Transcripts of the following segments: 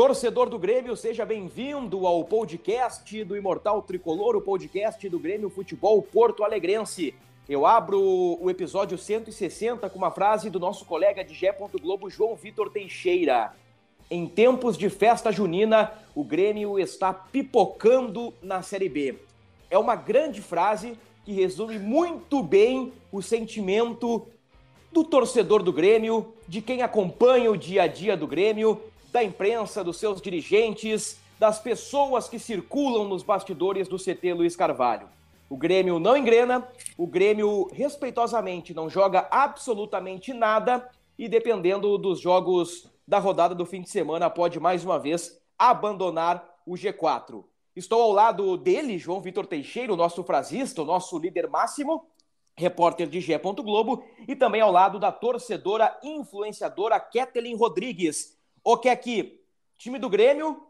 Torcedor do Grêmio, seja bem-vindo ao podcast do Imortal Tricolor, o podcast do Grêmio Futebol Porto Alegrense. Eu abro o episódio 160 com uma frase do nosso colega de Gé. Globo, João Vitor Teixeira. Em tempos de festa junina, o Grêmio está pipocando na Série B. É uma grande frase que resume muito bem o sentimento do torcedor do Grêmio, de quem acompanha o dia a dia do Grêmio, da imprensa, dos seus dirigentes, das pessoas que circulam nos bastidores do CT Luiz Carvalho. O Grêmio não engrena, o Grêmio respeitosamente não joga absolutamente nada e dependendo dos jogos da rodada do fim de semana pode mais uma vez abandonar o G4. Estou ao lado dele, João Vitor Teixeira, o nosso frasista, o nosso líder máximo, repórter de Gé. Globo, e também ao lado da torcedora influenciadora Kathleen Rodrigues, que aqui, time do Grêmio,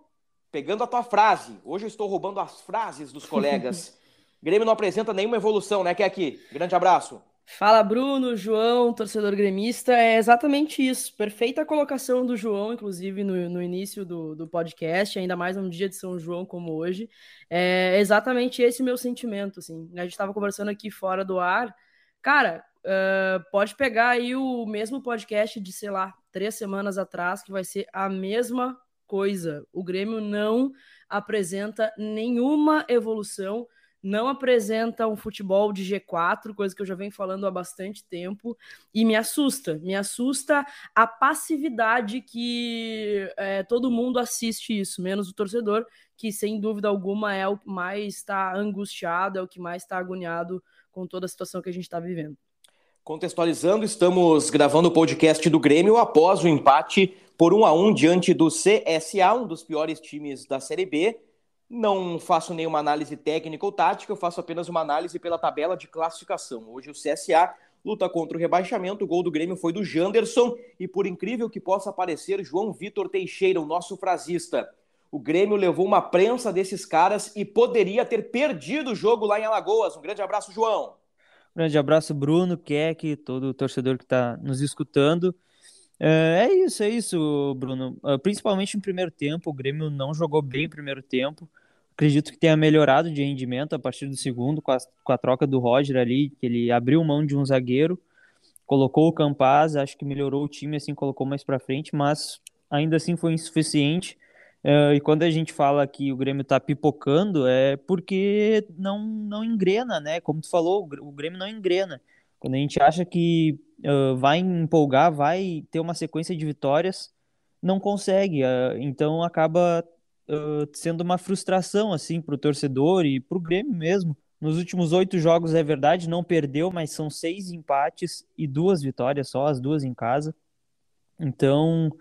pegando a tua frase. Hoje eu estou roubando as frases dos colegas. Grêmio não apresenta nenhuma evolução, né, aqui. Grande abraço. Fala Bruno, João, torcedor gremista. É exatamente isso. Perfeita colocação do João, inclusive no, no início do, do podcast, ainda mais num dia de São João como hoje. É exatamente esse o meu sentimento. Assim. A gente estava conversando aqui fora do ar. Cara, uh, pode pegar aí o mesmo podcast de, sei lá, três semanas atrás, que vai ser a mesma coisa. O Grêmio não apresenta nenhuma evolução, não apresenta um futebol de G4, coisa que eu já venho falando há bastante tempo, e me assusta. Me assusta a passividade que é, todo mundo assiste isso, menos o torcedor, que sem dúvida alguma é o que mais está angustiado, é o que mais está agoniado com toda a situação que a gente está vivendo. Contextualizando, estamos gravando o podcast do Grêmio após o empate por 1 a 1 diante do CSA, um dos piores times da Série B. Não faço nenhuma análise técnica ou tática, eu faço apenas uma análise pela tabela de classificação. Hoje o CSA luta contra o rebaixamento, o gol do Grêmio foi do Janderson e por incrível que possa parecer, João Vitor Teixeira, o nosso frasista. O Grêmio levou uma prensa desses caras e poderia ter perdido o jogo lá em Alagoas. Um grande abraço, João. Grande abraço, Bruno, Keck, todo torcedor que está nos escutando. É, é isso, é isso, Bruno. Ah, principalmente no primeiro tempo, o Grêmio não jogou bem no primeiro tempo. Acredito que tenha melhorado de rendimento a partir do segundo, com a, com a troca do Roger ali, que ele abriu mão de um zagueiro, colocou o Campaz, acho que melhorou o time, assim, colocou mais para frente, mas ainda assim foi insuficiente. Uh, e quando a gente fala que o Grêmio está pipocando, é porque não, não engrena, né? Como tu falou, o Grêmio não engrena. Quando a gente acha que uh, vai empolgar, vai ter uma sequência de vitórias, não consegue. Uh, então acaba sendo uma frustração assim para o torcedor e para o Grêmio mesmo. Nos últimos oito jogos, é verdade, não perdeu, mas são seis empates e duas vitórias só, as duas em casa. Então,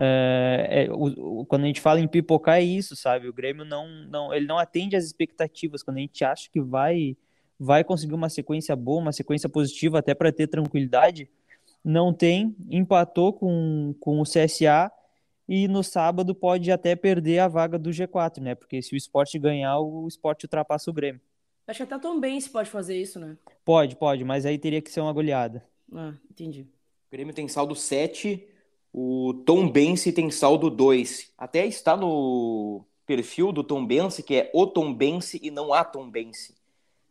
é, é, o, o, quando a gente fala em pipocar é isso, sabe? O Grêmio não, não, ele não atende às expectativas. Quando a gente acha que vai, vai conseguir uma sequência boa, uma sequência positiva, até para ter tranquilidade, não tem. Empatou com, com o CSA e no sábado pode até perder a vaga do G4, né? Porque se o esporte ganhar, o esporte ultrapassa o Grêmio. Acho que até tão bem se pode fazer isso, né? Pode, pode, mas aí teria que ser uma goleada. Ah, entendi. O Grêmio tem saldo 7 o Tom Bense tem saldo 2. Até está no perfil do Tom Bense, que é o Tom Bense e não a Tom Bense.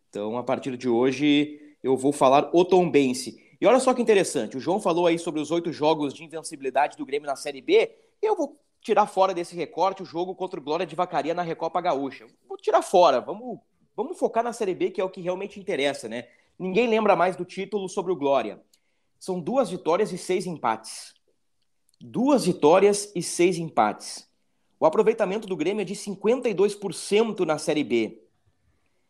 Então, a partir de hoje, eu vou falar o Tom Bense. E olha só que interessante, o João falou aí sobre os oito jogos de invencibilidade do Grêmio na Série B. Eu vou tirar fora desse recorte o jogo contra o Glória de Vacaria na Recopa Gaúcha. Vou tirar fora, vamos, vamos focar na Série B, que é o que realmente interessa, né? Ninguém lembra mais do título sobre o Glória. São duas vitórias e seis empates duas vitórias e seis empates. O aproveitamento do Grêmio é de 52% na Série B.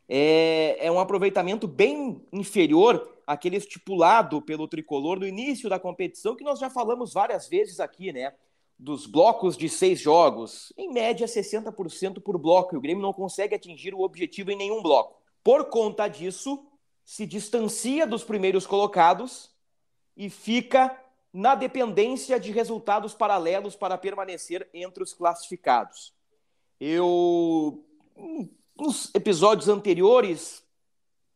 é, é um aproveitamento bem inferior àquele estipulado pelo tricolor no início da competição, que nós já falamos várias vezes aqui, né? Dos blocos de seis jogos, em média 60% por bloco, e o Grêmio não consegue atingir o objetivo em nenhum bloco. Por conta disso, se distancia dos primeiros colocados e fica na dependência de resultados paralelos para permanecer entre os classificados. Eu nos episódios anteriores,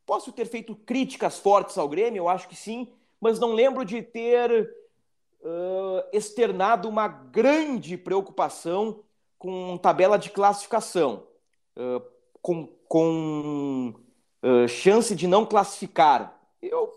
posso ter feito críticas fortes ao Grêmio, eu acho que sim, mas não lembro de ter uh, externado uma grande preocupação com tabela de classificação, uh, com, com uh, chance de não classificar.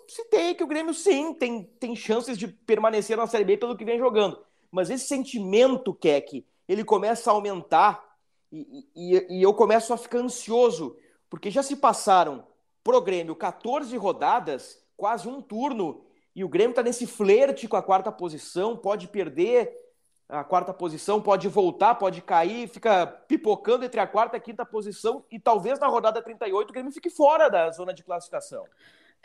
Citei que o Grêmio, sim, tem, tem chances de permanecer na Série B pelo que vem jogando. Mas esse sentimento, Keck, ele começa a aumentar e, e, e, eu começo a ficar ansioso, porque já se passaram pro Grêmio 14 rodadas, quase um turno, e o Grêmio está nesse flerte com a quarta posição, pode perder a quarta posição, pode voltar, pode cair, fica pipocando entre a quarta e a quinta posição, e talvez na rodada 38 o Grêmio fique fora da zona de classificação.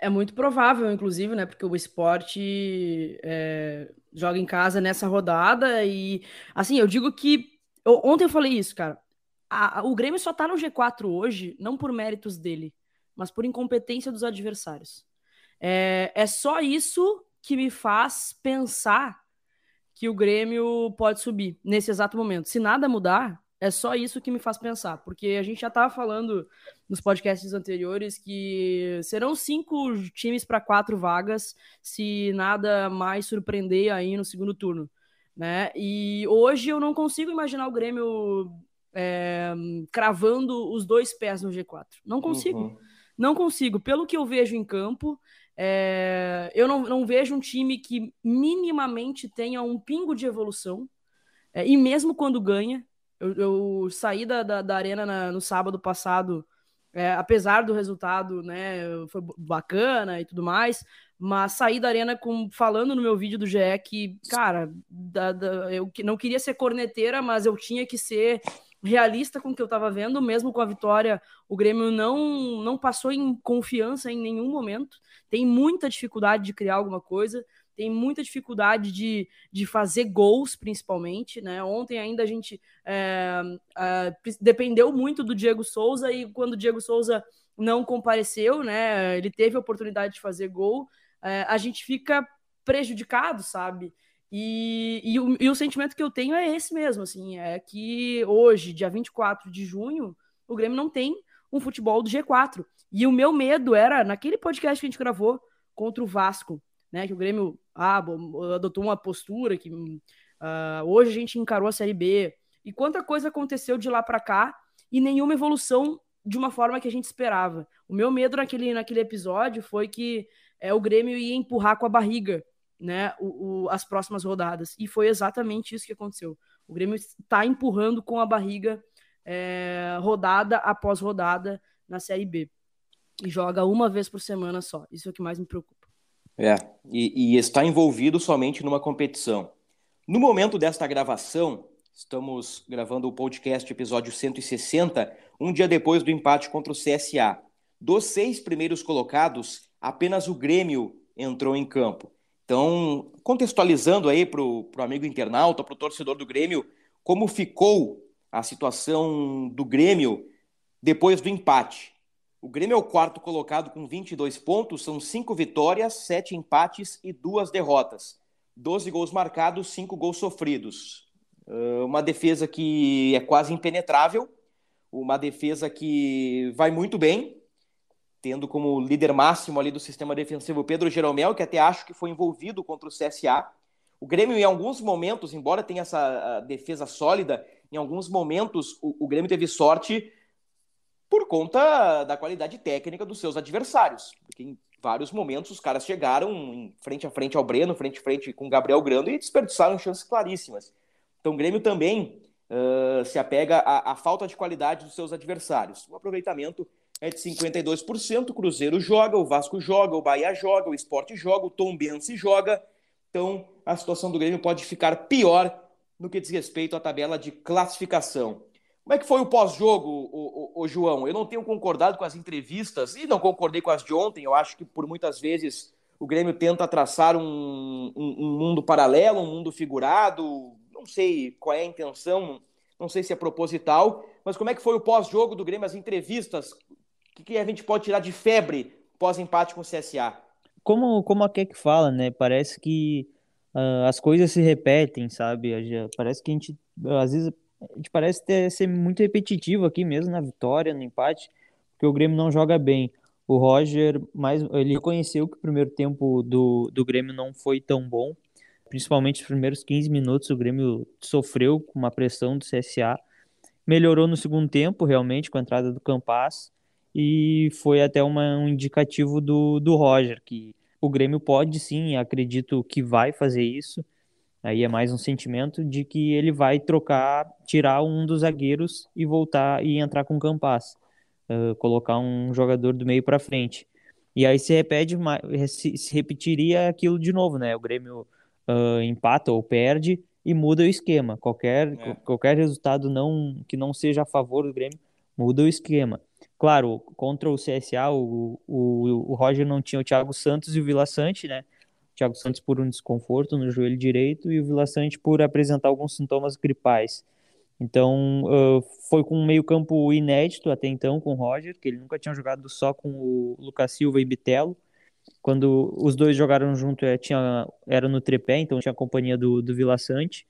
É muito provável, inclusive, né? Porque o esporte é, joga em casa nessa rodada e, assim, eu digo que. Eu, ontem eu falei isso, cara a, o Grêmio só tá no G4 hoje, não por méritos dele, mas por incompetência dos adversários. É, é só isso que me faz pensar que o Grêmio pode subir nesse exato momento. Se nada mudar, é só isso que me faz pensar, porque a gente já estava falando nos podcasts anteriores que serão cinco times para quatro vagas, se nada mais surpreender aí no segundo turno. Né? E hoje eu não consigo imaginar o Grêmio é, cravando os dois pés no G4. Não consigo. Uhum. Não consigo. Pelo que eu vejo em campo, é, eu não, não, vejo um time que minimamente tenha um pingo de evolução. É, e mesmo quando ganha, eu, eu saí da, da, da arena na, no sábado passado, é, apesar do resultado, né, foi bacana e tudo mais, mas saí da arena com, falando no meu vídeo do GE que, cara, da, da, eu não queria ser corneteira, mas eu tinha que ser realista com o que eu estava vendo, mesmo com a vitória, o Grêmio não, não passou em confiança em nenhum momento, tem muita dificuldade de criar alguma coisa, tem muita dificuldade de, de fazer gols, principalmente, né? Ontem ainda a gente é, é, dependeu muito do Diego Souza e quando o Diego Souza não compareceu, né? Ele teve a oportunidade de fazer gol, é, a gente fica prejudicado, sabe? E, e, o, e o sentimento que eu tenho é esse mesmo, assim, é que hoje, dia 24 de junho, o Grêmio não tem um futebol do G4. E o meu medo era, naquele podcast que a gente gravou contra o Vasco, né, que o Grêmio ah, adotou uma postura que uh, hoje a gente encarou a Série B. E quanta coisa aconteceu de lá para cá e nenhuma evolução de uma forma que a gente esperava. O meu medo naquele, naquele episódio foi que é, o Grêmio ia empurrar com a barriga né, o, o, as próximas rodadas. E foi exatamente isso que aconteceu. O Grêmio está empurrando com a barriga é, rodada após rodada na Série B. E joga uma vez por semana só. Isso é o que mais me preocupa. É, e, e está envolvido somente numa competição. No momento desta gravação, estamos gravando o podcast episódio 160, um dia depois do empate contra o CSA. Dos seis primeiros colocados, apenas o Grêmio entrou em campo. Então, contextualizando aí para o amigo internauta, para o torcedor do Grêmio, como ficou a situação do Grêmio depois do empate. O Grêmio é o quarto colocado com 22 pontos, são cinco vitórias, sete empates e duas derrotas. 12 gols marcados, cinco gols sofridos. Uma defesa que é quase impenetrável, uma defesa que vai muito bem, tendo como líder máximo ali do sistema defensivo Pedro Jeromel, que até acho que foi envolvido contra o CSA. O Grêmio, em alguns momentos, embora tenha essa defesa sólida, em alguns momentos o, o Grêmio teve sorte por conta da qualidade técnica dos seus adversários. Porque em vários momentos os caras chegaram frente a frente ao Breno, frente a frente com o Gabriel Grando e desperdiçaram chances claríssimas. Então o Grêmio também uh, se apega à, à falta de qualidade dos seus adversários. O aproveitamento é de 52%. O Cruzeiro joga, o Vasco joga, o Bahia joga, o Esporte joga, o Tom Bense joga. Então, a situação do Grêmio pode ficar pior no que diz respeito à tabela de classificação. Como é que foi o pós-jogo, o, o, o, João? Eu não tenho concordado com as entrevistas e não concordei com as de ontem. Eu acho que por muitas vezes o Grêmio tenta traçar um, um, um mundo paralelo, um mundo figurado. Não sei qual é a intenção, não sei se é proposital, mas como é que foi o pós-jogo do Grêmio, as entrevistas? O que, que a gente pode tirar de febre pós-empate com o CSA? Como, como a Keck fala, né? Parece que uh, as coisas se repetem, sabe? Parece que a gente, às vezes, a gente parece ter, ser muito repetitivo aqui mesmo na vitória, no empate, porque o Grêmio não joga bem. O Roger, mais, ele reconheceu que o primeiro tempo do, do Grêmio não foi tão bom, principalmente os primeiros 15 minutos o Grêmio sofreu com uma pressão do CSA. Melhorou no segundo tempo, realmente, com a entrada do Campas, e foi até uma, um indicativo do, do Roger, que o Grêmio pode sim, acredito que vai fazer isso, Aí é mais um sentimento de que ele vai trocar, tirar um dos zagueiros e voltar e entrar com o Campas, uh, colocar um jogador do meio para frente. E aí se repete, se, se, repetiria aquilo de novo, né? O Grêmio uh, empata ou perde e muda o esquema. Qualquer, é. qualquer resultado não que não seja a favor do Grêmio muda o esquema. Claro, contra o CSA, o, o, o Roger não tinha o Thiago Santos e o Vila Sante, né? Thiago Santos por um desconforto no joelho direito e o Vila Sante por apresentar alguns sintomas gripais. Então, uh, foi com um meio-campo inédito até então com o Roger, que ele nunca tinha jogado só com o Lucas Silva e Bitelo. Quando os dois jogaram junto, é, tinha, era no trepé, então tinha a companhia do, do Vila Sante.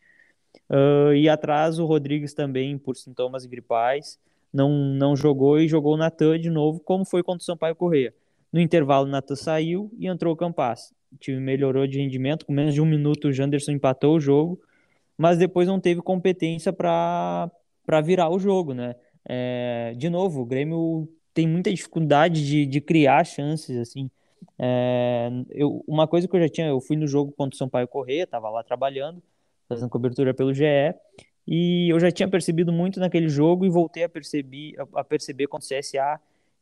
Uh, e atrás o Rodrigues também por sintomas gripais. Não, não jogou e jogou o Natan de novo, como foi contra o Sampaio Correia. No intervalo, o Natan saiu e entrou o Campas. O time melhorou de rendimento, com menos de um minuto o Janderson empatou o jogo, mas depois não teve competência para virar o jogo, né? É, de novo, o Grêmio tem muita dificuldade de, de criar chances, assim. É, eu, uma coisa que eu já tinha, eu fui no jogo contra o Sampaio Corrêa, estava lá trabalhando, fazendo cobertura pelo GE, e eu já tinha percebido muito naquele jogo e voltei a perceber, a perceber contra o CSA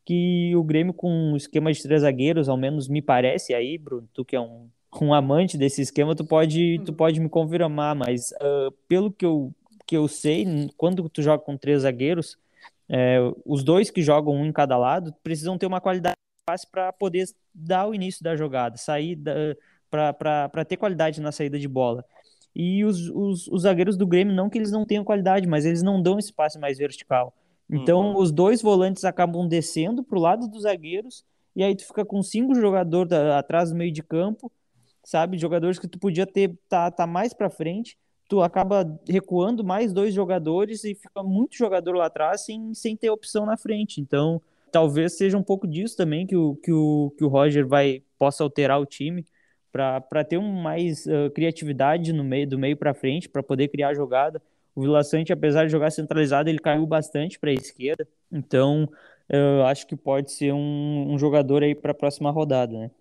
que o Grêmio com um esquema de três zagueiros, ao menos me parece aí, Bruno, tu que é um, um amante desse esquema, tu pode, tu uhum. pode me confirmar, mas uh, pelo que eu, que eu sei, quando tu joga com três zagueiros, é, os dois que jogam um em cada lado precisam ter uma qualidade fácil para poder dar o início da jogada, sair para ter qualidade na saída de bola. E os, os, os zagueiros do Grêmio, não que eles não tenham qualidade, mas eles não dão passe mais vertical. Então, uhum. os dois volantes acabam descendo para o lado dos zagueiros, e aí tu fica com cinco jogadores atrás do meio de campo, sabe? Jogadores que tu podia ter tá, tá mais para frente, tu acaba recuando mais dois jogadores e fica muito jogador lá atrás sem, sem ter opção na frente. Então, talvez seja um pouco disso também que o, que o, que o Roger vai possa alterar o time para ter um mais uh, criatividade no meio do meio para frente, para poder criar jogada. O Vila Sante, apesar de jogar centralizado, ele caiu bastante para a esquerda. Então, eu acho que pode ser um, um jogador aí para a próxima rodada, né?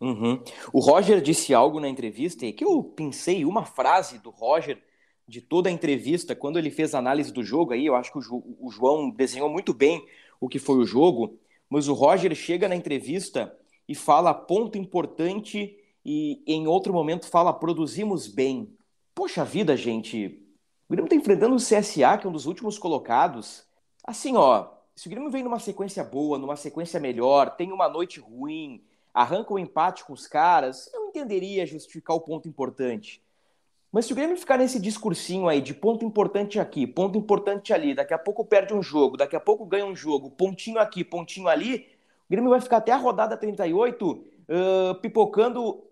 Uhum. O Roger disse algo na entrevista e que eu pensei uma frase do Roger de toda a entrevista quando ele fez a análise do jogo aí. Eu acho que o, o João desenhou muito bem o que foi o jogo, mas o Roger chega na entrevista e fala ponto importante e em outro momento fala produzimos bem. Poxa vida, gente, o Grêmio está enfrentando o CSA, que é um dos últimos colocados. Assim, ó, se o Grêmio vem numa sequência boa, numa sequência melhor, tem uma noite ruim, arranca o um empate com os caras, eu entenderia justificar o ponto importante. Mas se o Grêmio ficar nesse discursinho aí de ponto importante aqui, ponto importante ali, daqui a pouco perde um jogo, daqui a pouco ganha um jogo, pontinho aqui, pontinho ali, o Grêmio vai ficar até a rodada 38 uh, pipocando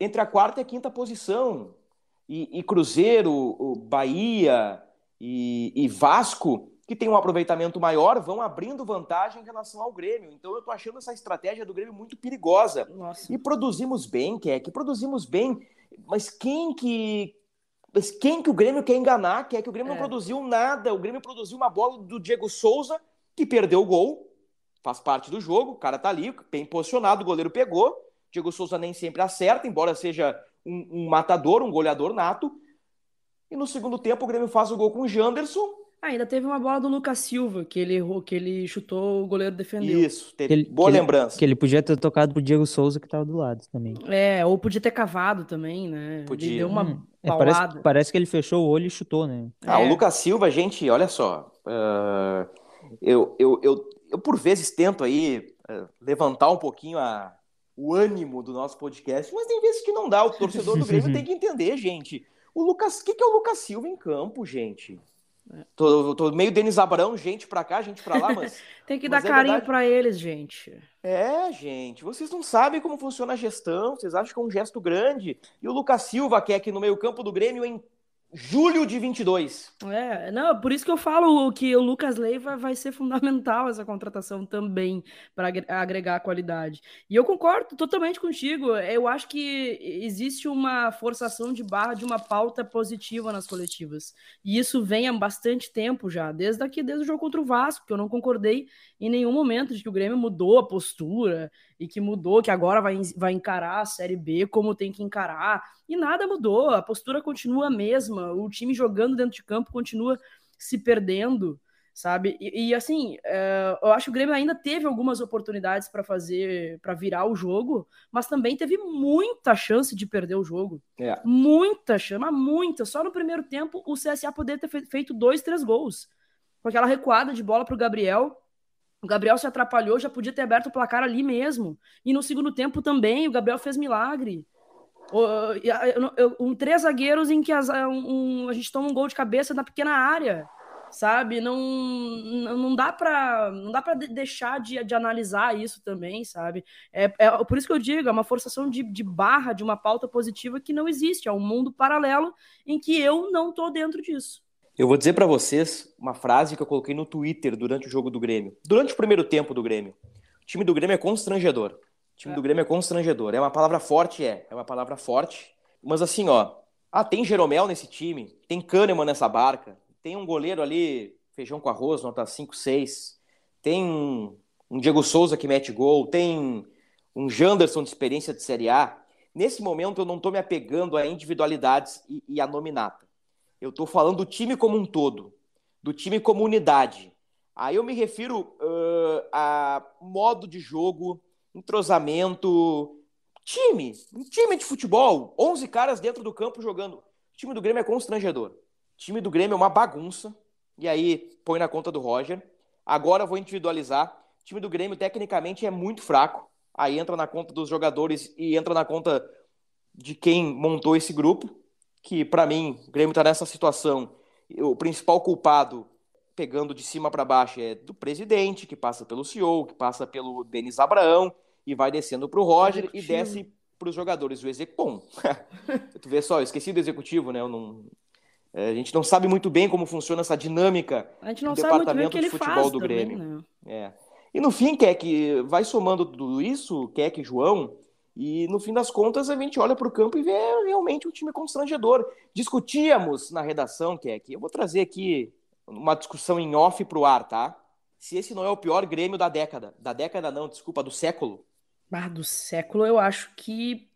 entre a quarta e a quinta posição e, e Cruzeiro, o Bahia e, e, Vasco, que tem um aproveitamento maior, vão abrindo vantagem em relação ao Grêmio. Então eu tô achando essa estratégia do Grêmio muito perigosa. Nossa. E produzimos bem, que é que produzimos bem, mas quem que mas quem que o Grêmio quer enganar? Que é que o Grêmio é. não produziu nada. O Grêmio produziu uma bola do Diego Souza, que perdeu o gol. Faz parte do jogo, o cara tá ali, bem posicionado, o goleiro pegou. Diego Souza nem sempre acerta, embora seja um, um matador, um goleador nato. E no segundo tempo o Grêmio faz o gol com o Janderson ainda teve uma bola do Lucas Silva, que ele errou, que ele chutou, o goleiro defendeu. Isso, teve ele, boa que lembrança. Ele, que ele podia ter tocado pro Diego Souza, que tava do lado também. É, ou podia ter cavado também, né? Podia. Ele deu uma hum, é, parece, parece, que ele fechou o olho e chutou, né? Ah, é. o Lucas Silva, gente, olha só. Uh, eu, eu, eu, eu, por vezes, tento aí uh, levantar um pouquinho a, o ânimo do nosso podcast, mas tem vezes que não dá. O torcedor do Grêmio tem que entender, gente. O Lucas, o que, que é o Lucas Silva em campo, gente? Tô, tô, meio Denis Abrão, gente pra cá, gente pra lá, mas. Tem que dar é carinho para eles, gente. É, gente. Vocês não sabem como funciona a gestão, vocês acham que é um gesto grande. E o Lucas Silva, que é aqui no meio-campo do Grêmio, em julho de 22. É, não, por isso que eu falo que o Lucas Leiva vai ser fundamental essa contratação também para agregar qualidade. E eu concordo totalmente contigo. Eu acho que existe uma forçação de barra de uma pauta positiva nas coletivas. E isso vem há bastante tempo já, desde aqui, desde o jogo contra o Vasco, que eu não concordei em nenhum momento de que o Grêmio mudou a postura e que mudou, que agora vai, vai encarar a Série B como tem que encarar. E nada mudou, a postura continua a mesma, o time jogando dentro de campo continua se perdendo, sabe? E, e assim, é, eu acho que o Grêmio ainda teve algumas oportunidades para fazer, para virar o jogo, mas também teve muita chance de perder o jogo. É. Muita chance, mas muita. Só no primeiro tempo o CSA poderia ter feito dois, três gols. Com aquela recuada de bola para o Gabriel, o Gabriel se atrapalhou, já podia ter aberto o placar ali mesmo. E no segundo tempo também, o Gabriel fez milagre. Um, três zagueiros em que as, um, a gente toma um gol de cabeça na pequena área, sabe? Não, não dá para não dá para deixar de, de analisar isso também, sabe? É, é por isso que eu digo, é uma forçação de, de barra de uma pauta positiva que não existe. É um mundo paralelo em que eu não tô dentro disso. Eu vou dizer para vocês uma frase que eu coloquei no Twitter durante o jogo do Grêmio. Durante o primeiro tempo do Grêmio. O time do Grêmio é constrangedor. O time é. do Grêmio é constrangedor. É uma palavra forte, é. É uma palavra forte. Mas assim, ó. Ah, tem Jeromel nesse time. Tem Kahneman nessa barca. Tem um goleiro ali, feijão com arroz, nota 5, 6. Tem um, Diego Souza que mete gol. Tem um Janderson de experiência de Série A. Nesse momento eu não tô me apegando a individualidades e, e a nominata. Eu estou falando do time como um todo, do time como unidade. Aí eu me refiro uh, a modo de jogo, entrosamento, time, um time de futebol, 11 caras dentro do campo jogando. O time do Grêmio é constrangedor. O time do Grêmio é uma bagunça. E aí põe na conta do Roger. Agora eu vou individualizar. O time do Grêmio tecnicamente é muito fraco. Aí entra na conta dos jogadores e entra na conta de quem montou esse grupo que para mim o Grêmio está nessa situação. O principal culpado, pegando de cima para baixo, é do presidente, que passa pelo CEO, que passa pelo Denis Abraão e vai descendo para o Roger e desce para os jogadores. O executivo. tu vê só, eu esqueci do executivo, né? Eu não, é, a gente não sabe muito bem como funciona essa dinâmica do departamento de futebol do Grêmio. Também, né? é. E no fim, quer que vai somando tudo isso, quer que João, e no fim das contas, a gente olha para o campo e vê realmente um time constrangedor. Discutíamos na redação, Keck, eu vou trazer aqui uma discussão em off para o ar, tá? Se esse não é o pior Grêmio da década. Da década não, desculpa, do século. Ah, do século eu acho que.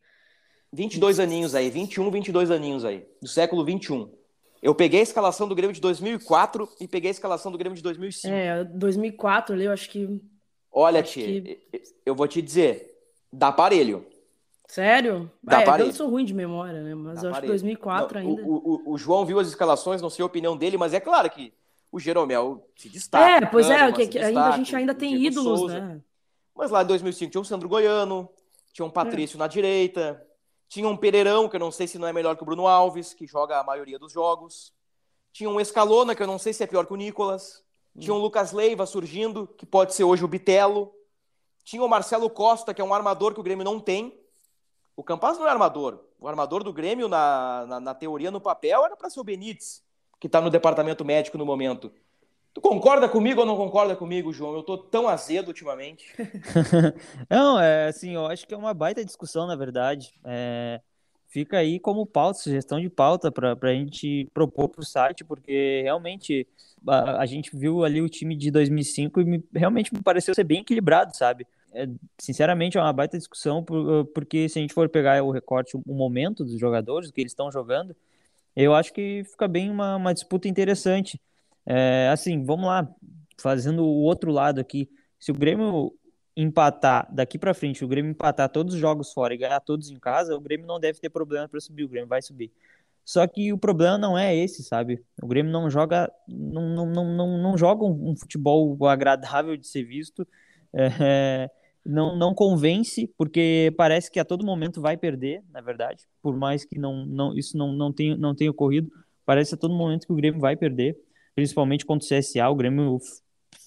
22 aninhos aí, 21, 22 aninhos aí, do século 21. Eu peguei a escalação do Grêmio de 2004 e peguei a escalação do Grêmio de 2005. É, 2004 ali eu acho que. Olha, tia, que... eu vou te dizer, dá aparelho. Sério? Da ah, é, eu sou ruim de memória, né? Mas da eu acho que 2004 não, ainda. O, o, o, João viu as escalações, não sei a opinião dele, mas é claro que o Jeromel se destaca. É, pois é, que, que ainda, a gente ainda tem ídolos, Souza. né? Mas lá em 2005 tinha o Sandro Goiano, tinha um Patrício é. na direita, tinha um Pereirão, que eu não sei se não é melhor que o Bruno Alves, que joga a maioria dos jogos. Tinha um Escalona, que eu não sei se é pior que o Nicolas. Tinha um Lucas Leiva surgindo, que pode ser hoje o Bitelo. Tinha o Marcelo Costa, que é um armador que o Grêmio não tem, o Campas não é armador. O armador do Grêmio, na, na, na teoria, no papel, era para ser o Benítez, que está no departamento médico no momento. Tu concorda comigo ou não concorda comigo, João? Eu tô tão azedo ultimamente. não, é assim, eu acho que é uma baita discussão, na verdade. É, fica aí como pauta, sugestão de pauta para a gente propor para o site, porque realmente a, a, gente viu ali o time de 2005 e me, realmente me pareceu ser bem equilibrado, sabe? É, sinceramente, é uma baita discussão, porque se a gente for pegar o recorte, o momento dos jogadores, o que eles estão jogando, eu acho que fica bem uma, uma disputa interessante. É, assim, vamos lá, fazendo o outro lado aqui. Se o Grêmio empatar daqui para frente, o Grêmio empatar todos os jogos fora e ganhar todos em casa, o Grêmio não deve ter problema para subir, o Grêmio vai subir. Só que o problema não é esse, sabe? O Grêmio não joga, não, não, não, não, joga um, um futebol agradável de ser visto, é, não, não convence, porque parece que a todo momento vai perder, na verdade, por mais que não, não, isso não, não, tenha, não tenha ocorrido, parece a todo momento que o Grêmio vai perder, principalmente contra o CSA, o Grêmio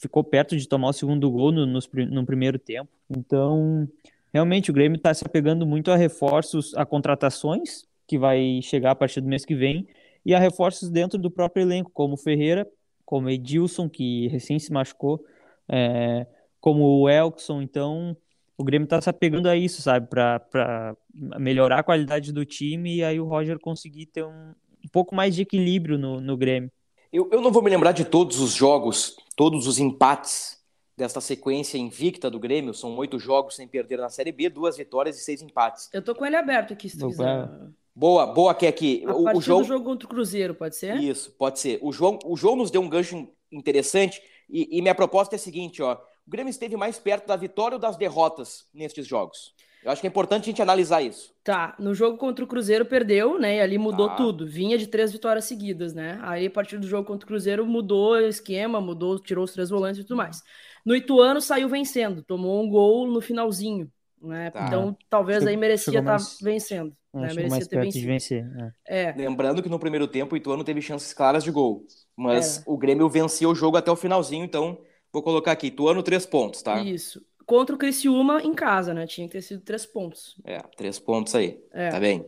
ficou perto de tomar o segundo gol no, no, no primeiro tempo, então realmente o Grêmio está se apegando muito a reforços, a contratações, que vai chegar a partir do mês que vem, e a reforços dentro do próprio elenco, como Ferreira, como Edilson, que recém se machucou, é, como o Elkson. Então, o Grêmio está se apegando a isso, sabe, para melhorar a qualidade do time e aí o Roger conseguir ter um, um pouco mais de equilíbrio no, no Grêmio. Eu, eu não vou me lembrar de todos os jogos, todos os empates desta sequência invicta do Grêmio. São oito jogos sem perder na Série B, duas vitórias e seis empates. Eu tô com ele aberto aqui, se tu quiser. Boa, boa, que aqui. A o, o João... do jogo contra o Cruzeiro, pode ser? Isso, pode ser. O João, o João nos deu um gancho interessante e, e minha proposta é a seguinte, ó. O Grêmio esteve mais perto da vitória ou das derrotas nestes jogos? Eu acho que é importante a gente analisar isso. Tá, no jogo contra o Cruzeiro perdeu, né? E ali mudou tá. tudo. Vinha de três vitórias seguidas, né? Aí a partir do jogo contra o Cruzeiro mudou o esquema, mudou, tirou os três volantes e tudo mais. No Ituano saiu vencendo, tomou um gol no finalzinho, né? Tá. Então talvez aí merecia estar tá vencendo. Né? Merecia mais ter vencido. de vencer. É. é. Lembrando que no primeiro tempo o Ituano teve chances claras de gol, mas é. o Grêmio venceu o jogo até o finalzinho, então vou colocar aqui, Ituano três pontos, tá? Isso. Contra o Criciúma em casa, né? Tinha que ter sido três pontos. É, três pontos aí. É. Tá bem.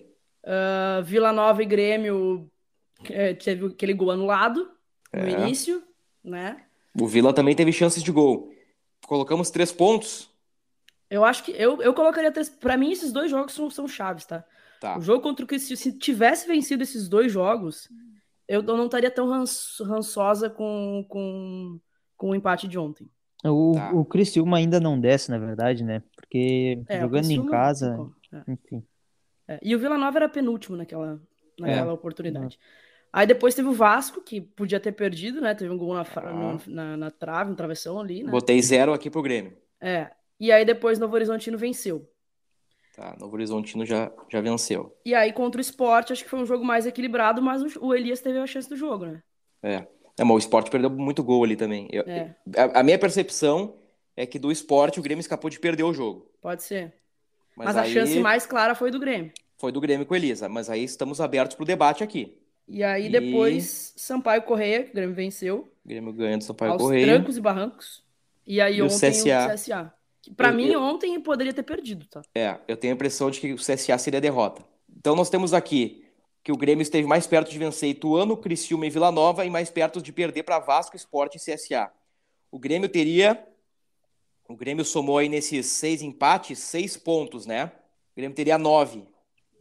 Uh, Vila Nova e Grêmio é, teve aquele gol anulado no é. início, né? O Vila também teve chances de gol. Colocamos três pontos. Eu acho que eu, eu colocaria três. Para mim, esses dois jogos são, são chaves, tá? Tá. O jogo contra o Cristiano, se tivesse vencido esses dois jogos, eu não estaria tão rançosa com, com, com o empate de ontem. O, tá. o Criciúma ainda não desce, na verdade, né? Porque é, jogando em casa, é. enfim. É. E o Vila Nova era penúltimo naquela, naquela é. oportunidade. Aí depois teve o Vasco, que podia ter perdido, né? Teve um gol na, ah. na, na, trave, no travessão ali, né? Botei zero aqui pro Grêmio. É. E aí depois Novo Horizontino venceu. Tá, Novo Horizontino já, já venceu. E aí contra o esporte, acho que foi um jogo mais equilibrado, mas o, Elias teve a chance do jogo, né? É. é mas o esporte perdeu muito gol ali também. Eu, é. a, a, minha percepção é que do esporte o Grêmio escapou de perder o jogo. Pode ser. Mas, mas aí... a chance mais clara foi do Grêmio. Foi do Grêmio com o Elisa, mas aí estamos abertos para o debate aqui. E aí e... depois Sampaio Correia, que o Grêmio venceu. Grêmio ganhando Sampaio aos Correia. trancos e barrancos. E aí e ontem o CSA. o CSA. Para mim, eu... ontem poderia ter perdido, tá? É, eu tenho a impressão de que o CSA seria derrota. Então nós temos aqui que o Grêmio esteve mais perto de vencer Ituano, Criciúma e Vila Nova e mais perto de perder para Vasco, Sport e CSA. O Grêmio teria. O Grêmio somou aí nesses seis empates, seis pontos, né? O Grêmio teria nove.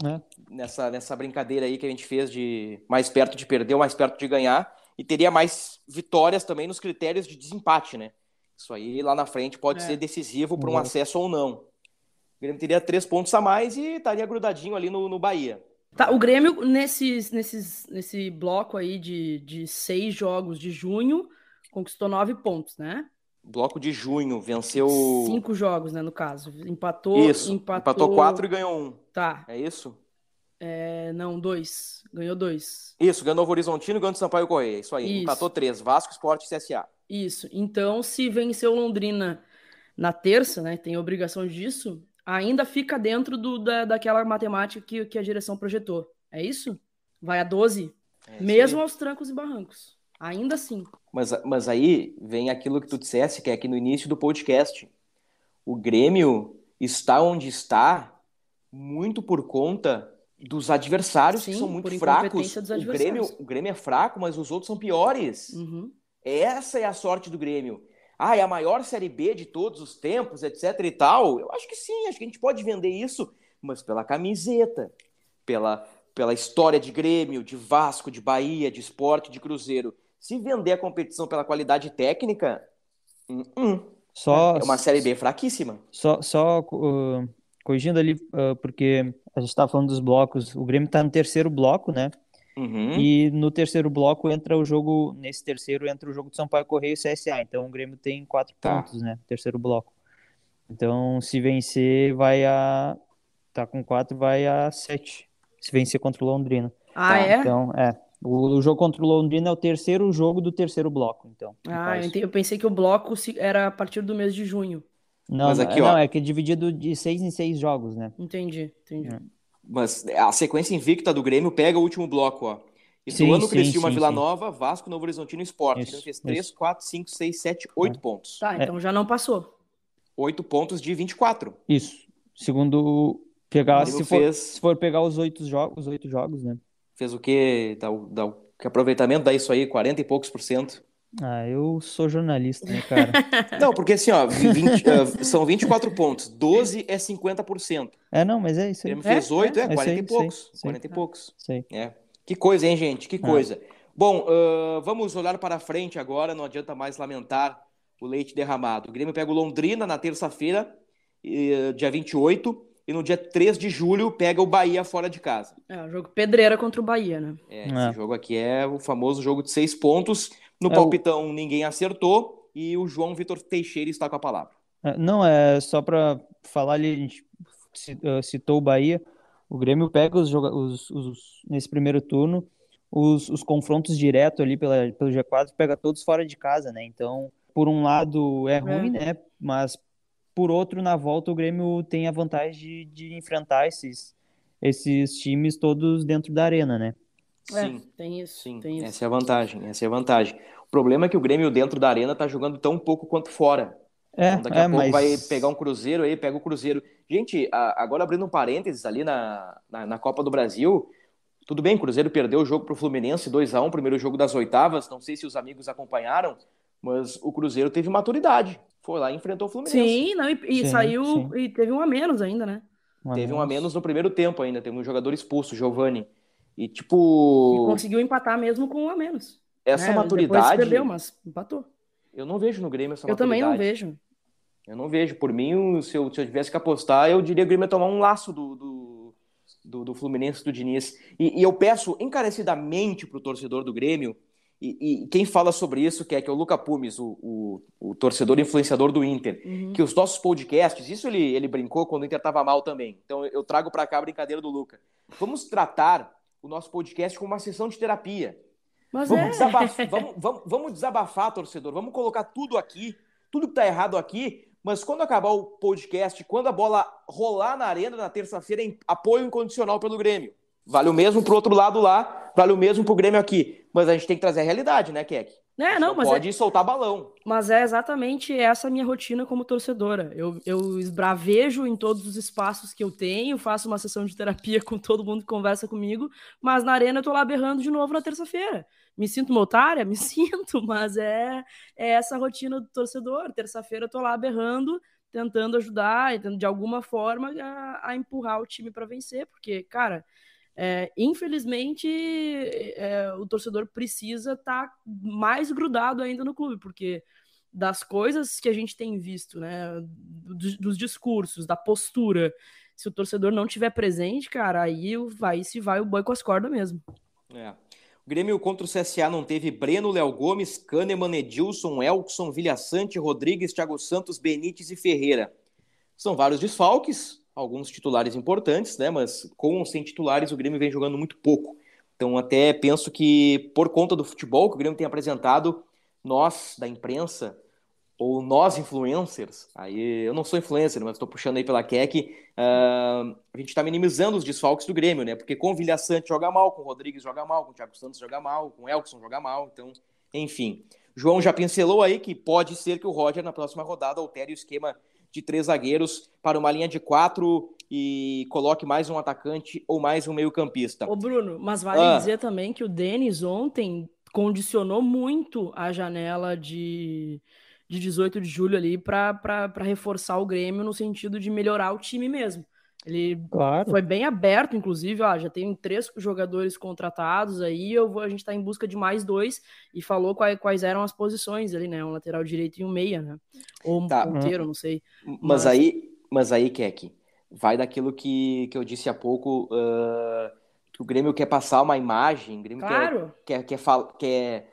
É. Nessa, nessa brincadeira aí que a gente fez de mais perto de perder ou mais perto de ganhar. E teria mais vitórias também nos critérios de desempate, né? Isso aí lá na frente pode é. ser decisivo para um uhum. acesso ou não. O Grêmio teria três pontos a mais e estaria grudadinho ali no, no Bahia. Tá, o Grêmio, nesses, nesses, nesse bloco aí de, de seis jogos de junho, conquistou nove pontos, né? Bloco de junho, venceu. Cinco jogos, né, no caso. Empatou. Isso. Empatou, empatou quatro e ganhou um. Tá. É isso? É, não, dois. Ganhou dois. Isso, ganhou Novo Horizontino e ganhou Sampaio Correia. Isso aí. Isso. Empatou três. Vasco, Sport e CSA. Isso. Então, se venceu Londrina na terça, né, tem obrigação disso, ainda fica dentro do, da, daquela matemática que, que a direção projetou. É isso? Vai a 12? É mesmo aí. aos trancos e barrancos. Ainda assim. Mas, mas aí vem aquilo que tu dissesse, que é aqui no início do podcast. O Grêmio está onde está muito por conta dos adversários Sim, que são muito fracos. O Grêmio, o Grêmio é fraco, mas os outros são piores. Uhum. Essa é a sorte do Grêmio. Ah, é a maior Série B de todos os tempos, etc e tal. Eu acho que sim, acho que a gente pode vender isso, mas pela camiseta, pela, pela história de Grêmio, de Vasco, de Bahia, de Esporte, de Cruzeiro. Se vender a competição pela qualidade técnica, hum, hum, só, é uma Série B fraquíssima. Só, só uh, corrigindo ali, uh, porque a gente estava falando dos blocos, o Grêmio está no terceiro bloco, né? Uhum. E no terceiro bloco entra o jogo, nesse terceiro entra o jogo de São Paulo Correio e CSA. Então o Grêmio tem quatro tá. pontos, né? Terceiro bloco. Então se vencer, vai a. Tá com quatro, vai a sete. Se vencer contra o Londrina. Ah, tá, é? Então, é. O, o, jogo contra o Londrina é o terceiro jogo do terceiro bloco, então. Ah, eu, eu, pensei que o bloco era a partir do mês de junho. Não, Mas aqui, não, ó... é que é dividido de seis em seis jogos, né? Entendi, entendi. É. Mas a sequência invicta do Grêmio pega o último bloco, ó. Ituano, Criciúma, Vila sim. Nova, Vasco, Novo Horizontino Esporte. Isso, fez 3, 4, 5, 6, 7, 8 pontos. Tá, então é. já não passou. 8 pontos de 24. Isso. Segundo pegar, se for, fez... se for pegar os oito jogos, os oito jogos, né? Fez o quê? Dá, dá, que aproveitamento dá isso aí? 40 e poucos por cento. Ah, eu sou jornalista, né, cara? não, porque assim, ó, 20, uh, são 24 pontos, 12 é 50%. É, não, mas é isso aí. Ele fez 8, é, é, é 40 sei, e poucos. Sei, 40 sei. e poucos. Sei. É. Que coisa, hein, gente? Que ah. coisa. Ah. Bom, uh, vamos olhar para frente agora, não adianta mais lamentar o leite derramado. O Grêmio pega o Londrina na terça-feira, uh, dia 28, e no dia 3 de julho pega o Bahia fora de casa. É, o jogo pedreira contra o Bahia, né? É, esse é. jogo aqui é o famoso jogo de seis pontos. No é palpitão o... ninguém acertou e o João Vitor Teixeira está com a palavra. É, não, é só para falar ali, a gente eh, citou o Bahia, o Grêmio pega os, os, os nesse primeiro turno os, os confrontos direto ali pela, pelo G4, pega todos fora de casa, né? Então, por um lado é, é. ruim, né? Mas por outro, na volta, o Grêmio tem a vantagem de, de enfrentar esses, esses times todos dentro da arena, né? É, sim, tem isso. Sim, tem essa é a vantagem, essa é a vantagem. O problema é que o Grêmio dentro da arena tá jogando tão pouco quanto fora. É, então, daqui é, a pouco mas... vai pegar um Cruzeiro aí, pega o Cruzeiro. Gente, agora abrindo um parênteses ali na, na, na Copa do Brasil, tudo bem, o Cruzeiro perdeu o jogo pro Fluminense 2 a 1 primeiro jogo das oitavas, não sei se os amigos acompanharam, mas o Cruzeiro teve maturidade. Foi lá e enfrentou o Fluminense. Sim, não, e, e sim, saiu sim. e teve um a menos ainda, né? Um teve um a menos no primeiro tempo ainda, teve um jogador expulso, Giovani. E tipo. E conseguiu empatar mesmo com um a menos. Essa né? maturidade. Depois perdeu, mas empatou. Eu não vejo no Grêmio essa eu maturidade. Eu também não vejo. Eu não vejo. Por mim, se eu, se eu tivesse que apostar, eu diria que o Grêmio ia tomar um laço do, do, do, do Fluminense do Diniz. E, e eu peço encarecidamente pro torcedor do Grêmio e, e, quem fala sobre isso que é que é o Luca Pumes, o, o, o torcedor influenciador do Inter, uhum. que os nossos podcasts, isso ele, ele brincou quando o Inter estava mal também. Então eu trago para cá a brincadeira do Luca. Vamos tratar o nosso podcast como uma sessão de terapia. Mas vamos, é. desabafar, vamos, vamos, vamos desabafar, torcedor. Vamos colocar tudo aqui, tudo que está errado aqui. Mas quando acabar o podcast, quando a bola rolar na arena na terça-feira, apoio incondicional pelo Grêmio. Vale o mesmo pro outro lado lá, vale o mesmo pro Grêmio aqui. Mas a gente tem que trazer a realidade, né, Keck? É, não, não mas pode é... soltar balão. Mas é exatamente essa minha rotina como torcedora. Eu, eu esbravejo em todos os espaços que eu tenho, faço uma sessão de terapia com todo mundo que conversa comigo, mas na arena eu tô lá berrando de novo na terça-feira. Me sinto uma otária? Me sinto, mas é, é essa rotina do torcedor. Terça-feira eu tô lá berrando, tentando ajudar, tentando de alguma forma a, a empurrar o time para vencer, porque, cara, é, infelizmente, é, o torcedor precisa estar tá mais grudado ainda no clube, porque das coisas que a gente tem visto, né, dos, dos discursos, da postura, se o torcedor não tiver presente, cara, aí vai se vai o boi com as cordas mesmo. É. O Grêmio contra o CSA não teve Breno, Léo Gomes, Kahneman, Edilson, Elkson, Vilhaçante, Rodrigues, Thiago Santos, Benítez e Ferreira. São vários desfalques, alguns titulares importantes, né? Mas com ou sem titulares, o Grêmio vem jogando muito pouco. Então, até penso que, por conta do futebol que o Grêmio tem apresentado, nós, da imprensa, ou nós, influencers, aí eu não sou influencer, mas estou puxando aí pela Keck, uh, a gente está minimizando os desfalques do Grêmio, né? Porque com o Vilha Sante joga mal, com o Rodrigues joga mal, com o Thiago Santos joga mal, com o Elkson joga mal, então, enfim. João já pincelou aí que pode ser que o Roger, na próxima rodada, altere o esquema de três zagueiros para uma linha de quatro e coloque mais um atacante ou mais um meio-campista. Ô, Bruno, mas vale ah. dizer também que o Denis ontem condicionou muito a janela de, de 18 de julho ali para reforçar o Grêmio no sentido de melhorar o time mesmo. Ele claro. foi bem aberto, inclusive, ó, já tem três jogadores contratados aí, eu vou, a gente está em busca de mais dois e falou quais, quais, eram as posições ali, né? Um lateral direito e um meia, né? Ou um tá. ponteiro, não sei. Mas, mas aí, mas aí, Keck, vai daquilo que, que eu disse há pouco. Uh, o Grêmio quer passar uma imagem, o Grêmio Claro. quer, quer, quer, quer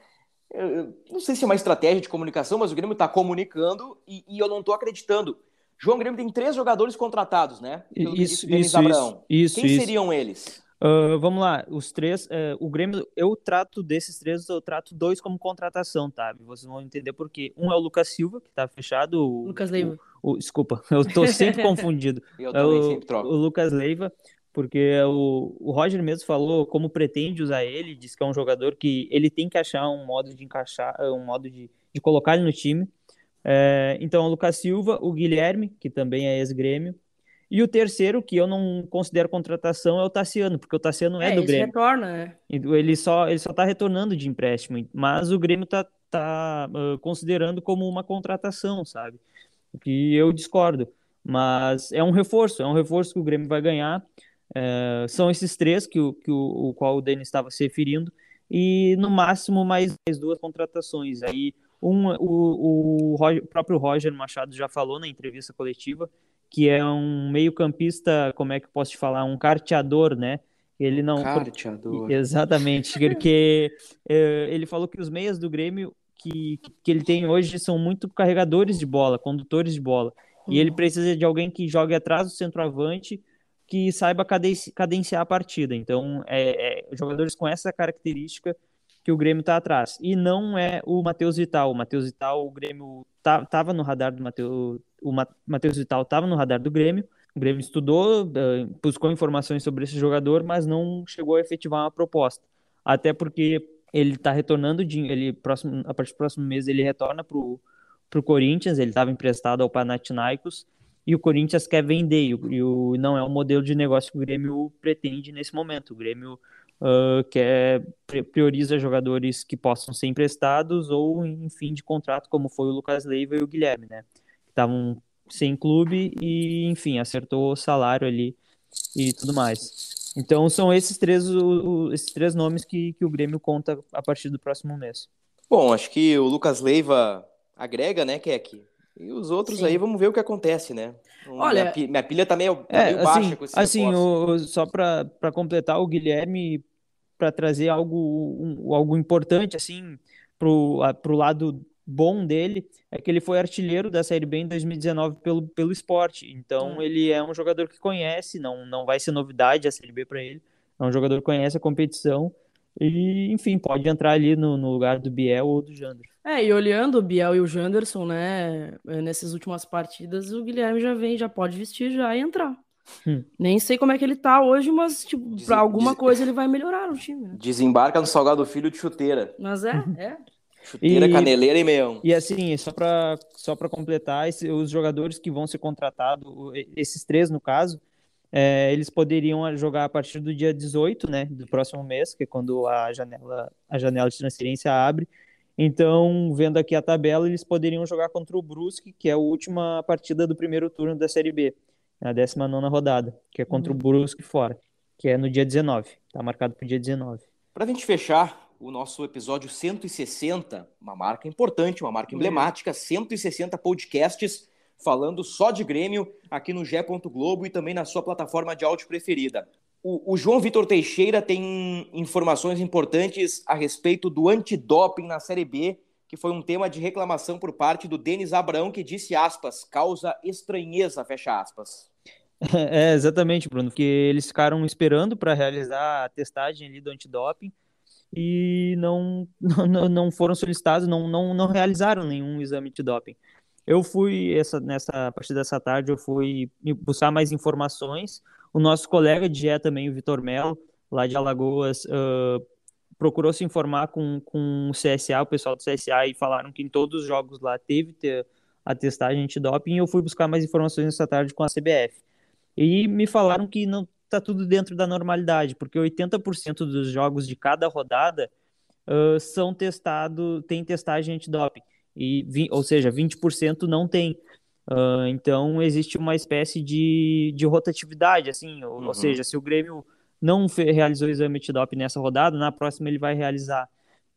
eu- eu não sei se é uma estratégia de comunicação, mas o Grêmio está comunicando e, e eu não estou acreditando. João Grêmio tem três jogadores contratados, né? Pelo Isso, isso, Abraão. isso, Quem isso. seriam eles? Ah, vamos lá, os três, eh, o Grêmio, eu trato desses três, eu trato dois como contratação, tá? Vocês vão entender por quê. Um é o Lucas Silva, que tá fechado. o- Lucas Leiva. o- o- desculpa, eu tô sempre confundido. Eu É também o, sempre troco. o Lucas Leiva, porque o, o Roger mesmo falou como pretende usar ele, diz que é um jogador que ele tem que achar um modo de encaixar, um modo de, de colocar ele no time. É, então, o Lucas Silva, o Guilherme, que também é ex-grêmio, e o terceiro, que eu não considero contratação, é o Tassiano, porque o Tassiano é, É, do Grêmio. retorna, né? Então, Ele só, ele só tá retornando de empréstimo, mas o Grêmio tá, tá ah, considerando como uma contratação, sabe? O que eu discordo. Mas é um reforço, é um reforço que o Grêmio vai ganhar. É, são esses três que o, que o, o qual o Denis estava se referindo, e no máximo mais, mais duas contratações. Aí um, o, o, Roger- o próprio Roger Machado já falou na entrevista coletiva que é um meio-campista, como é que eu posso te falar, um carteador, né? Ele não, Carteador. Exatamente, porque eh, ele falou que os meias do Grêmio que, que ele tem hoje são muito carregadores de bola, condutores de bola. E ele precisa de alguém que jogue atrás do centroavante, que saiba cadenci- cadenciar a partida. Então, é, é jogadores com essa característica que o Grêmio está atrás. E não é o Matheus Vital. O Matheus Vital, o Grêmio estava no radar do Matheus. O Ma- Matheus Vital estava no radar do Grêmio. O Grêmio estudou, eh, buscou informações sobre esse jogador, mas não chegou a efetivar uma proposta. Até porque ele está retornando, de, ele próximo, a partir do próximo mês ele retorna para o Corinthians, ele estava emprestado ao Panathinaikos, e o Corinthians quer vender, e, o, e o- não é o modelo de negócio que o Grêmio pretende nesse momento. O Grêmio ah, quer, pri- prioriza jogadores que possam ser emprestados ou em fim de contrato, como foi o Lucas Leiva e o Guilherme, né? Que estavam sem clube e, enfim, acertou o salário ali e tudo mais. Então são esses três, o- esses três nomes que, que o Grêmio conta a partir do próximo mês. Bom, acho que o Lucas Leiva agrega, né, Keck? E os outros Sim. aí, vamos ver o que acontece, né? Olha- minha, pi- minha pilha tá meio, tá É, meio baixa assim, com esse assim o- só para completar, o Guilherme, para trazer algo, um- algo importante, assim, pro, a- pro lado bom dele, é que ele foi artilheiro da Série B em 2019 pelo, pelo esporte. Então, ele é um jogador que conhece, não, não vai ser novidade a Série B para ele. É um jogador que conhece a competição e, enfim, pode entrar ali no, no lugar do Biel ou do Jander. É, e olhando o Biel e o Janderson, né, nessas últimas partidas, o Guilherme já vem, já pode vestir já e entrar. Hum. Nem sei como é que ele tá hoje, mas, tipo, Diz- pra alguma coisa ele vai melhorar no time, né? Desembarca no Salgado Filho de chuteira. Mas é, é. Chuteira, E- caneleira e meião. E assim, só para só para completar, esse- os jogadores que vão ser contratados, o- esses três no caso, é, eles poderiam jogar a partir do dia 18, né, do próximo mês, que é quando a janela, a janela de transferência abre. Então, vendo aqui a tabela, eles poderiam jogar contra o Brusque, que é a última partida do primeiro turno da Série B, a 19ª rodada, que é contra o Brusque fora, que é no dia 19, tá marcado para o dia 19. Pra gente fechar o nosso episódio 160, uma marca importante, uma marca emblemática, 160 podcasts falando só de Grêmio aqui no Gé. Globo e também na sua plataforma de áudio preferida. O, o João Vitor Teixeira tem informações importantes a respeito do antidoping na Série B, que foi um tema de reclamação por parte do Denis Abraão, que disse aspas, causa estranheza, fecha aspas. É, exatamente, Bruno, porque eles ficaram esperando para realizar a testagem ali do antidoping e não, não, não foram solicitados, não, não, não realizaram nenhum exame de doping. Eu fui, essa, nessa, a partir dessa tarde, eu fui buscar mais informações. O nosso colega de GE também, o Vitor Melo, lá de Alagoas, uh, procurou se informar com, com o CSA, o pessoal do CSA, e falaram que em todos os jogos lá teve ter a testagem antidoping, e eu fui buscar mais informações essa tarde com a CBF. E me falaram que não está tudo dentro da normalidade, porque 80% dos jogos de cada rodada uh, são testados, tem testagem antidoping, e, ou seja, 20% não tem. Uh, então existe uma espécie de, de rotatividade, assim, ou, Uhum. ou seja, se o Grêmio não realizou o exame antidoping nessa rodada, na próxima ele vai realizar.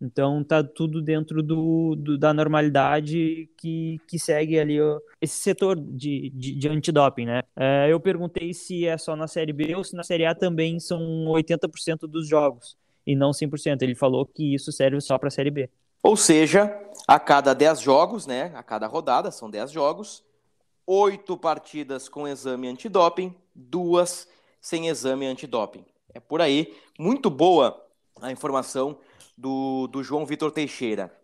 Então tá tudo dentro do, do da normalidade que, que segue ali ó, esse setor de, de, de antidoping, né? É, eu perguntei se é só na Série B ou se na Série A também são 80% dos jogos e não 100%. Ele falou que isso serve só para a Série B. Ou seja, a cada 10 jogos, né? A cada rodada, são 10 jogos, oito partidas com exame antidoping, duas sem exame antidoping. É por aí. Muito boa a informação do, do João Vitor Teixeira.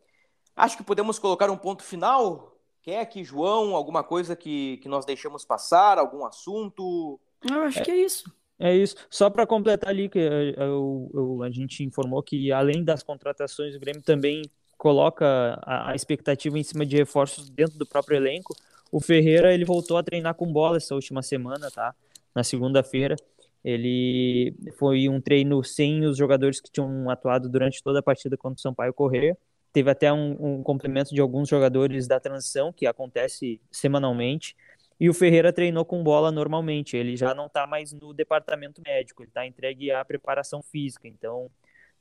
Acho que podemos colocar um ponto final. Quer que, João, alguma coisa que, que nós deixamos passar, algum assunto? Eu acho é, que é isso. É isso. Só para completar ali, que eu, eu, a gente informou que além das contratações, o Grêmio também coloca a, a expectativa em cima de reforços dentro do próprio elenco. O Ferreira ele voltou a treinar com bola essa última semana, tá? Na segunda-feira. Ele foi um treino sem os jogadores que tinham atuado durante toda a partida contra o Sampaio Correia. Teve até um, um complemento de alguns jogadores da transição, que acontece semanalmente. E o Ferreira treinou com bola normalmente. Ele já não está mais no departamento médico, ele está entregue à preparação física. Então,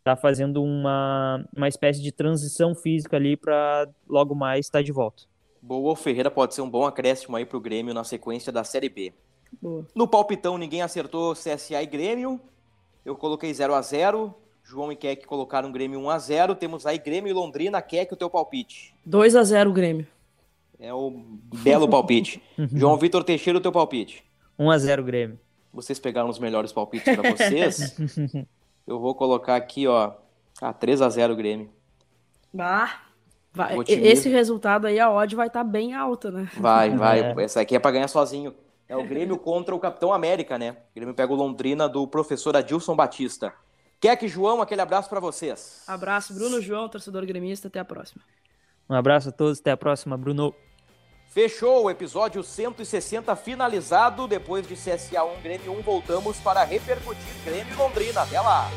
está fazendo uma, uma espécie de transição física ali para logo mais estar tá de volta. Boa, o Ferreira pode ser um bom acréscimo aí para o Grêmio na sequência da Série B. Boa. No palpitão, ninguém acertou CSA e Grêmio. Eu coloquei 0 a 0 João e Keck colocaram Grêmio 1 a 0 Temos aí Grêmio e Londrina. Keck, o teu palpite. 2 a 0 Grêmio. É o belo palpite. João Vitor Teixeira, o teu palpite. 1 a 0 Grêmio. Vocês pegaram os melhores palpites para vocês. Eu vou colocar aqui, ó. Ah, 3 a 0 Grêmio. Bah. Vai. Esse resultado aí, a odd vai estar tá bem alta, né? Vai, vai. É. Essa aqui é para ganhar sozinho. É o Grêmio contra o Capitão América, né? O Grêmio pega o Londrina do professor Adilson Batista. Keck João, aquele abraço para vocês. Abraço, Bruno João, torcedor gremista. Até a próxima. Um abraço a todos, até a próxima, Bruno. Fechou o episódio 160 finalizado. Depois de CSA 1, Grêmio 1, voltamos para repercutir Grêmio e Londrina. Até lá!